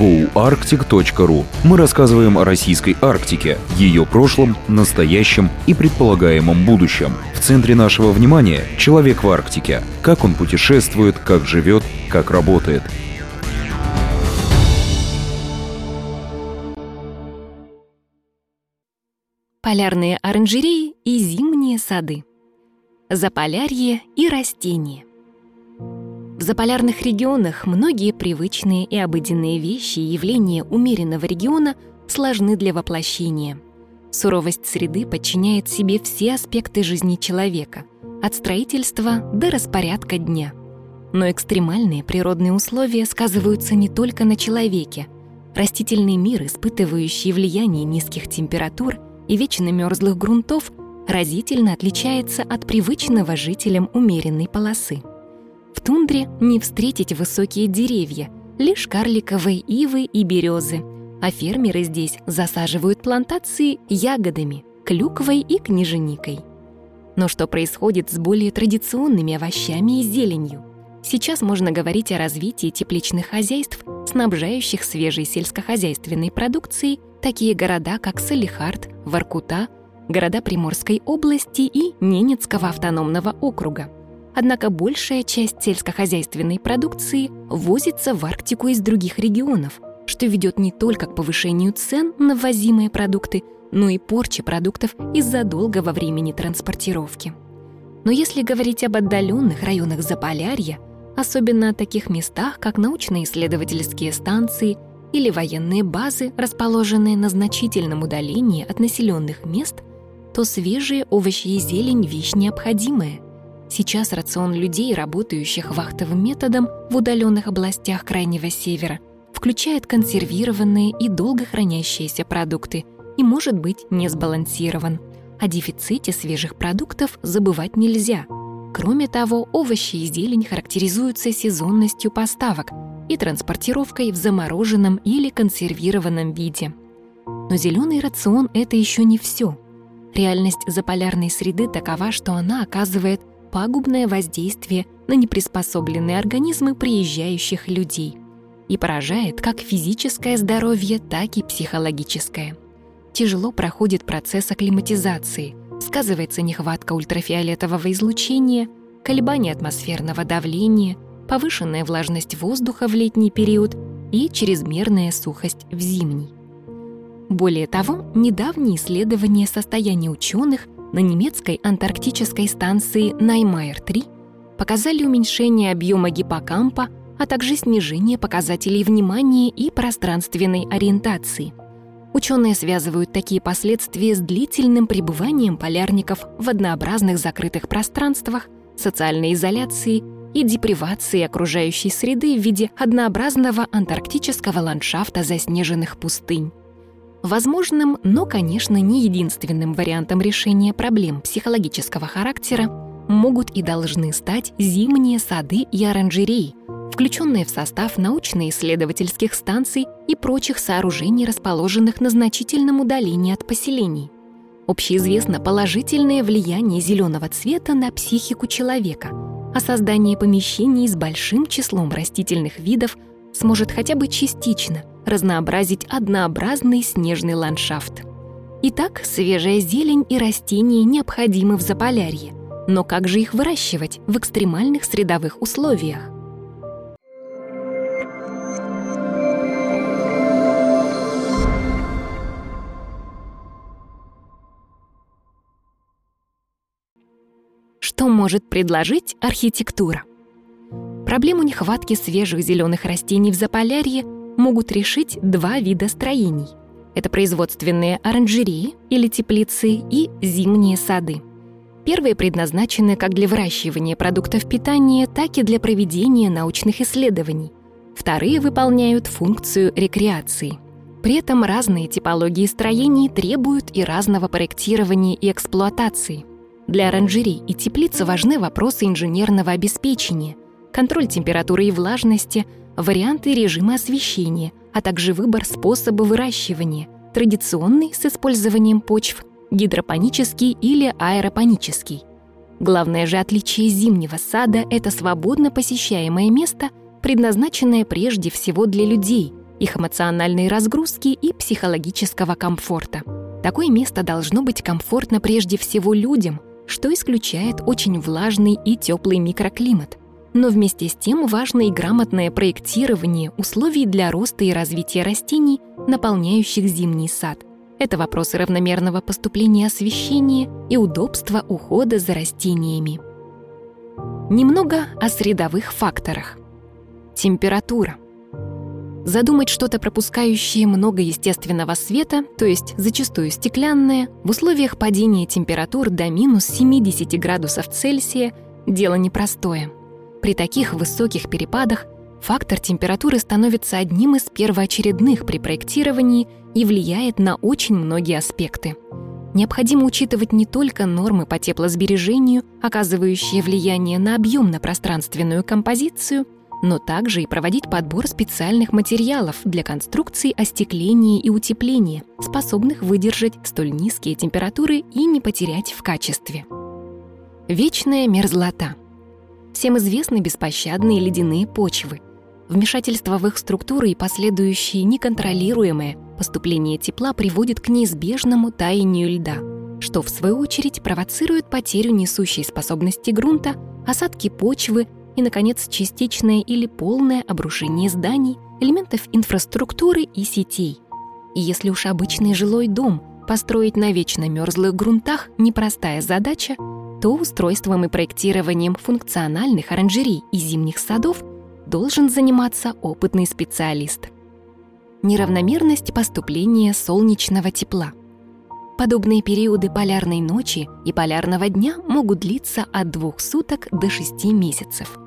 goarctic.ru мы рассказываем о российской Арктике, ее прошлом, настоящем и предполагаемом будущем. В центре нашего внимания – человек в Арктике. Как он путешествует, как живет, как работает. Полярные оранжереи и зимние сады. Заполярье и растения. В заполярных регионах многие привычные и обыденные вещи и явления умеренного региона сложны для воплощения. Суровость среды подчиняет себе все аспекты жизни человека, от строительства до распорядка дня. Но экстремальные природные условия сказываются не только на человеке. Растительный мир, испытывающий влияние низких температур и вечно мерзлых грунтов, разительно отличается от привычного жителям умеренной полосы. В тундре не встретить высокие деревья, лишь карликовые ивы и березы, а фермеры здесь засаживают плантации ягодами, клюквой и княженикой. Но что происходит с более традиционными овощами и зеленью? Сейчас можно говорить о развитии тепличных хозяйств, снабжающих свежей сельскохозяйственной продукцией такие города, как Салихард, Воркута, города Приморской области и Ненецкого автономного округа – Однако большая часть сельскохозяйственной продукции возится в Арктику из других регионов, что ведет не только к повышению цен на ввозимые продукты, но и порче продуктов из-за долгого времени транспортировки. Но если говорить об отдаленных районах Заполярья, особенно о таких местах, как научно-исследовательские станции или военные базы, расположенные на значительном удалении от населенных мест, то свежие овощи и зелень – вещь необходимая – Сейчас рацион людей, работающих вахтовым методом в удаленных областях Крайнего Севера, включает консервированные и долго хранящиеся продукты и может быть не сбалансирован. О дефиците свежих продуктов забывать нельзя. Кроме того, овощи и зелень характеризуются сезонностью поставок и транспортировкой в замороженном или консервированном виде. Но зеленый рацион – это еще не все. Реальность заполярной среды такова, что она оказывает пагубное воздействие на неприспособленные организмы приезжающих людей и поражает как физическое здоровье, так и психологическое. Тяжело проходит процесс акклиматизации, сказывается нехватка ультрафиолетового излучения, колебания атмосферного давления, повышенная влажность воздуха в летний период и чрезмерная сухость в зимний. Более того, недавние исследования состояния ученых на немецкой антарктической станции Наймайер-3 показали уменьшение объема гиппокампа, а также снижение показателей внимания и пространственной ориентации. Ученые связывают такие последствия с длительным пребыванием полярников в однообразных закрытых пространствах, социальной изоляции и депривации окружающей среды в виде однообразного антарктического ландшафта заснеженных пустынь. Возможным, но, конечно, не единственным вариантом решения проблем психологического характера могут и должны стать зимние сады и оранжереи, включенные в состав научно-исследовательских станций и прочих сооружений, расположенных на значительном удалении от поселений. Общеизвестно положительное влияние зеленого цвета на психику человека, а создание помещений с большим числом растительных видов сможет хотя бы частично разнообразить однообразный снежный ландшафт. Итак, свежая зелень и растения необходимы в Заполярье. Но как же их выращивать в экстремальных средовых условиях? Что может предложить архитектура? Проблему нехватки свежих зеленых растений в Заполярье могут решить два вида строений. Это производственные оранжереи или теплицы и зимние сады. Первые предназначены как для выращивания продуктов питания, так и для проведения научных исследований. Вторые выполняют функцию рекреации. При этом разные типологии строений требуют и разного проектирования и эксплуатации. Для оранжерей и теплиц важны вопросы инженерного обеспечения, контроль температуры и влажности – варианты режима освещения, а также выбор способа выращивания, традиционный с использованием почв, гидропонический или аэропонический. Главное же отличие зимнего сада – это свободно посещаемое место, предназначенное прежде всего для людей, их эмоциональной разгрузки и психологического комфорта. Такое место должно быть комфортно прежде всего людям, что исключает очень влажный и теплый микроклимат. Но вместе с тем важно и грамотное проектирование условий для роста и развития растений, наполняющих зимний сад. Это вопросы равномерного поступления освещения и удобства ухода за растениями. Немного о средовых факторах. Температура. Задумать что-то пропускающее много естественного света, то есть зачастую стеклянное, в условиях падения температур до минус 70 градусов Цельсия – дело непростое. При таких высоких перепадах фактор температуры становится одним из первоочередных при проектировании и влияет на очень многие аспекты – необходимо учитывать не только нормы по теплосбережению, оказывающие влияние на объемно-пространственную композицию, но также и проводить подбор специальных материалов для конструкций остекления и утепления, способных выдержать столь низкие температуры и не потерять в качестве. Вечная мерзлота. Всем известны беспощадные ледяные почвы. Вмешательство в их структуры и последующее неконтролируемое поступление тепла приводит к неизбежному таянию льда, что в свою очередь провоцирует потерю несущей способности грунта, осадки почвы и, наконец, частичное или полное обрушение зданий, элементов инфраструктуры и сетей. И если уж обычный жилой дом построить на вечно мерзлых грунтах непростая задача, то устройством и проектированием функциональных оранжерей и зимних садов должен заниматься опытный специалист – неравномерность поступления солнечного тепла. Подобные периоды полярной ночи и полярного дня могут длиться от двух суток до шести месяцев.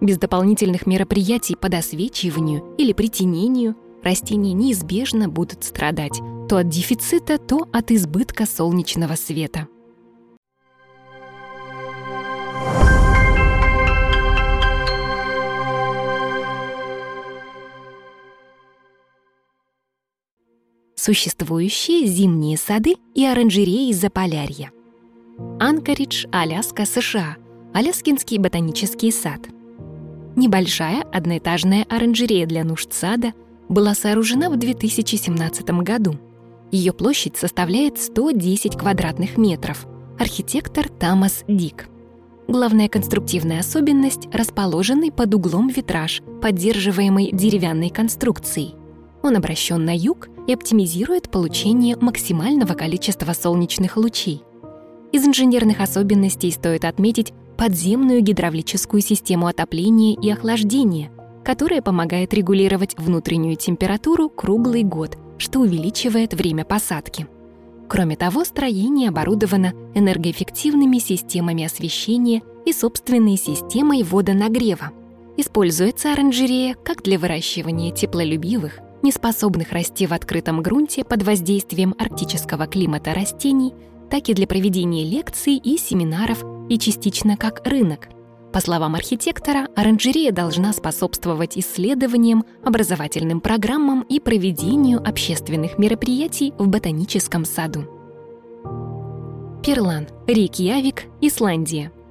Без дополнительных мероприятий по досвечиванию или притенению растения неизбежно будут страдать то от дефицита, то от избытка солнечного света. Существующие зимние сады и оранжереи Заполярья. Анкоридж, Аляска, США. Аляскинский ботанический сад. Небольшая одноэтажная оранжерея для нужд сада была сооружена в 2017 году. Ее площадь составляет 110 квадратных метров. Архитектор Тамас Дик. Главная конструктивная особенность – расположенный под углом витраж, поддерживаемый деревянной конструкцией. Он обращен на юг и оптимизирует получение максимального количества солнечных лучей. Из инженерных особенностей стоит отметить подземную гидравлическую систему отопления и охлаждения, которая помогает регулировать внутреннюю температуру круглый год, что увеличивает время посадки. Кроме того, строение оборудовано энергоэффективными системами освещения и собственной системой водонагрева. Используется оранжерея как для выращивания теплолюбивых, неспособных расти в открытом грунте под воздействием арктического климата растений, так и для проведения лекций и семинаров и частично как рынок. По словам архитектора, оранжерея должна способствовать исследованиям, образовательным программам и проведению общественных мероприятий в ботаническом саду. Перлан, Рейкьявик, Исландия –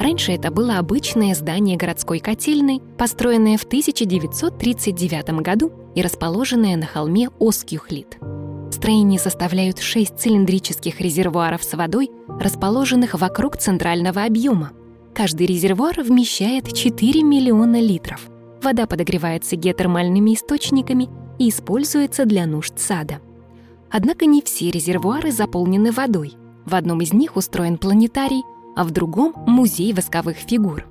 Раньше это было обычное здание городской котельной, построенное в 1939 году и расположенное на холме Оскюхлит. Строение составляют шесть цилиндрических резервуаров с водой, расположенных вокруг центрального объема. Каждый резервуар вмещает 4 миллиона литров. Вода подогревается геотермальными источниками и используется для нужд сада. Однако не все резервуары заполнены водой. В одном из них устроен планетарий, а в другом — музей восковых фигур.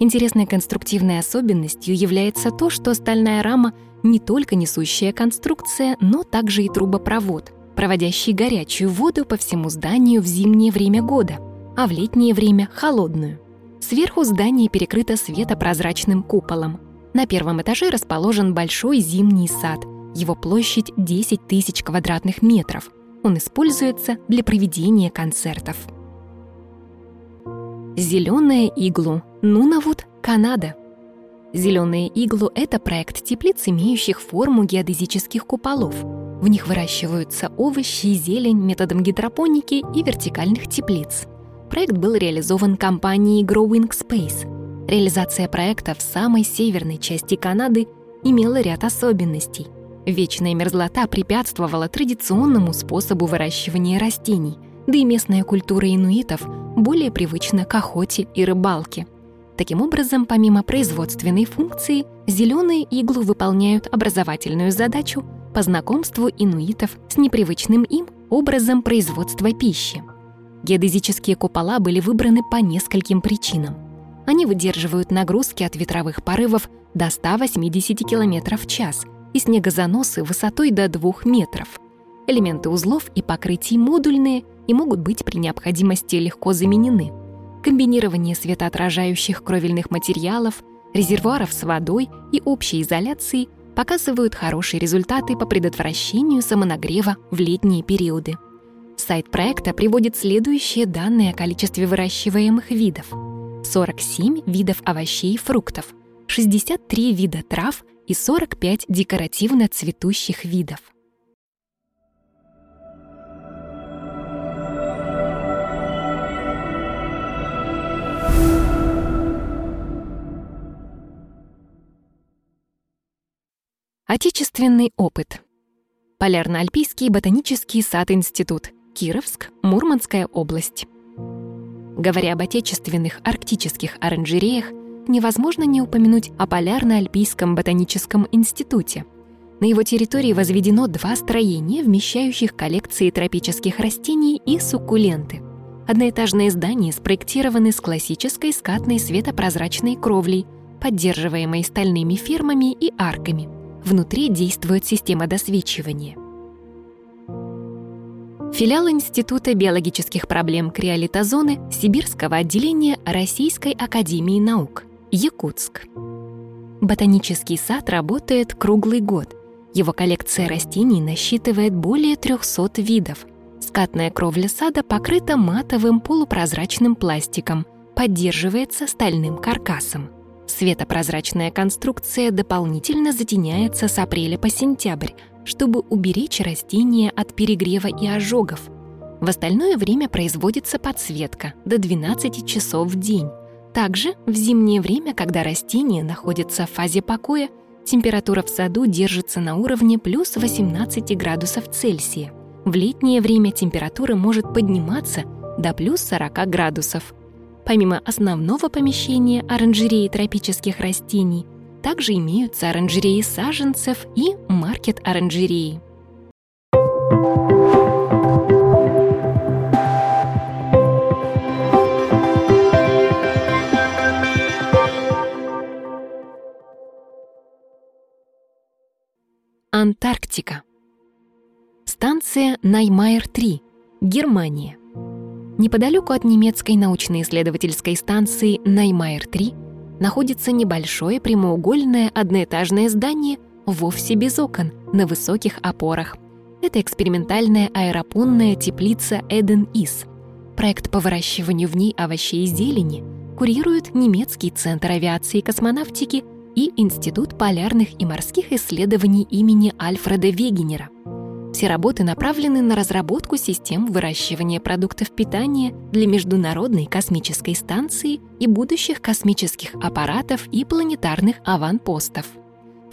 Интересной конструктивной особенностью является то, что стальная рама не только несущая конструкция, но также и трубопровод, проводящий горячую воду по всему зданию в зимнее время года, а в летнее время — холодную. Сверху здание перекрыто светопрозрачным куполом. На первом этаже расположен большой зимний сад. Его площадь 10 тысяч квадратных метров. Он используется для проведения концертов. Зеленое иглу. Нунавуд, Канада. Зеленые иглу — это проект теплиц, имеющих форму геодезических куполов. В них выращиваются овощи и зелень методом гидропоники и вертикальных теплиц. Проект был реализован компанией Growing Space. Реализация проекта в самой северной части Канады имела ряд особенностей. Вечная мерзлота препятствовала традиционному способу выращивания растений, да и местная культура инуитов более привычна к охоте и рыбалке. Таким образом, помимо производственной функции, зеленые иглу выполняют образовательную задачу по знакомству инуитов с непривычным им образом производства пищи. Геодезические купола были выбраны по нескольким причинам. Они выдерживают нагрузки от ветровых порывов до 180 км в час и снегозаносы высотой до 2 метров. Элементы узлов и покрытий модульные и могут быть при необходимости легко заменены. Комбинирование светоотражающих кровельных материалов, резервуаров с водой и общей изоляции показывают хорошие результаты по предотвращению самонагрева в летние периоды. Сайт проекта приводит следующие данные о количестве выращиваемых видов. 47 видов овощей и фруктов, 63 вида трав и 45 декоративно цветущих видов. Отечественный опыт. Полярно-Альпийский ботанический сад-институт. Кировск, Мурманская область. Говоря об отечественных арктических оранжереях, невозможно не упомянуть о Полярно-Альпийском ботаническом институте. На его территории возведено два строения, вмещающих коллекции тропических растений и суккуленты. Одноэтажные здания спроектированы с классической скатной светопрозрачной кровлей, поддерживаемой стальными фермами и арками – Внутри действует система досвечивания. Филиал Института биологических проблем криолитозоны Сибирского отделения Российской академии наук, Якутск. Ботанический сад работает круглый год. Его коллекция растений насчитывает более 300 видов. Скатная кровля сада покрыта матовым полупрозрачным пластиком, поддерживается стальным каркасом. Светопрозрачная конструкция дополнительно затеняется с апреля по сентябрь, чтобы уберечь растения от перегрева и ожогов. В остальное время производится подсветка до 12 часов в день. Также в зимнее время, когда растения находятся в фазе покоя, температура в саду держится на уровне плюс 18 градусов Цельсия. В летнее время температура может подниматься до плюс 40 градусов. Помимо основного помещения оранжереи тропических растений, также имеются оранжереи саженцев и маркет оранжереи. Антарктика. Станция Ноймайер-3, Германия. Неподалеку от немецкой научно-исследовательской станции Ноймайер-3 находится небольшое прямоугольное одноэтажное здание вовсе без окон, на высоких опорах. Это экспериментальная аэропонная теплица EDEN ISS. Проект по выращиванию в ней овощей и зелени курирует немецкий центр авиации и космонавтики и Институт полярных и морских исследований имени Альфреда Вегенера. Все работы направлены на разработку систем выращивания продуктов питания для Международной космической станции и будущих космических аппаратов и планетарных аванпостов.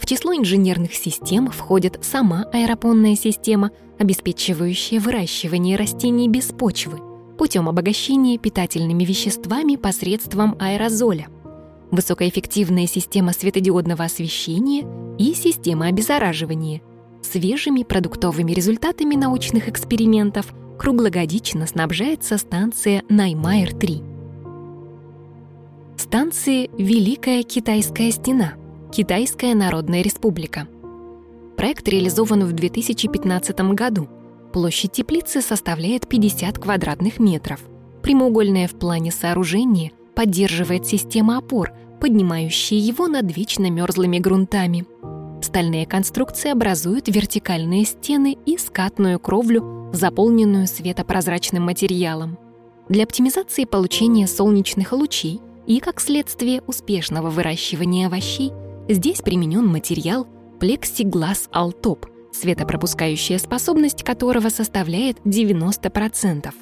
В число инженерных систем входит сама аэропонная система, обеспечивающая выращивание растений без почвы путем обогащения питательными веществами посредством аэрозоля, высокоэффективная система светодиодного освещения и система обеззараживания – Свежими продуктовыми результатами научных экспериментов круглогодично снабжается станция Наймайер-3. Станция Великая Китайская стена, Китайская Народная Республика. Проект реализован в 2015 году. Площадь теплицы составляет 50 квадратных метров. Прямоугольное в плане сооружение поддерживает система опор, поднимающие его над вечно мерзлыми грунтами – Стальные конструкции образуют вертикальные стены и скатную кровлю, заполненную светопрозрачным материалом. Для оптимизации получения солнечных лучей и, как следствие успешного выращивания овощей, здесь применен материал плексиглаз алтоп, светопропускающая способность которого составляет 90%.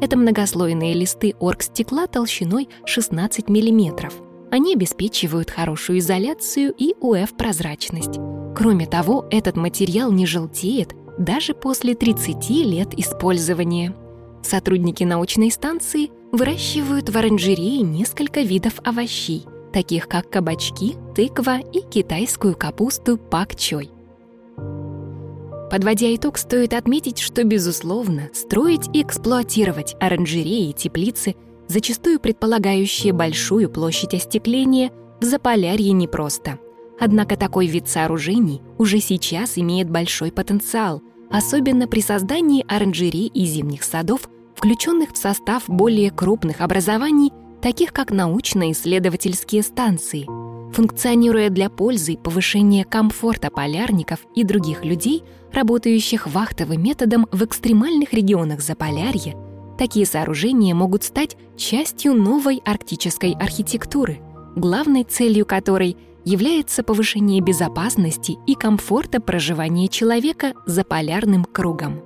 Это многослойные листы оргстекла толщиной 16 мм. Они обеспечивают хорошую изоляцию и УФ-прозрачность. Кроме того, этот материал не желтеет даже после 30 лет использования. Сотрудники научной станции выращивают в оранжерее несколько видов овощей, таких как кабачки, тыква и китайскую капусту пак-чой. Подводя итог, стоит отметить, что, безусловно, строить и эксплуатировать оранжереи и теплицы, зачастую предполагающие большую площадь остекления, в Заполярье непросто. Однако такой вид сооружений уже сейчас имеет большой потенциал, особенно при создании оранжерей и зимних садов, включенных в состав более крупных образований, таких как научно-исследовательские станции – функционируя для пользы и повышения комфорта полярников и других людей, работающих вахтовым методом в экстремальных регионах Заполярья, такие сооружения могут стать частью новой арктической архитектуры, главной целью которой является повышение безопасности и комфорта проживания человека за полярным кругом.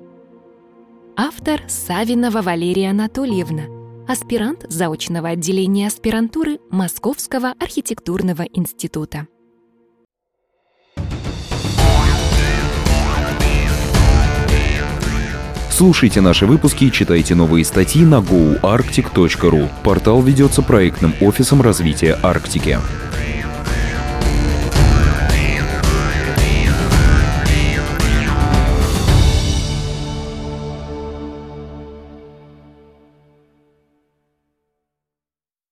Автор Савинова Валерия Анатольевна – аспирант заочного отделения аспирантуры Московского архитектурного института. Слушайте наши выпуски и читайте новые статьи на goarctic.ru. Портал ведется проектным офисом развития Арктики.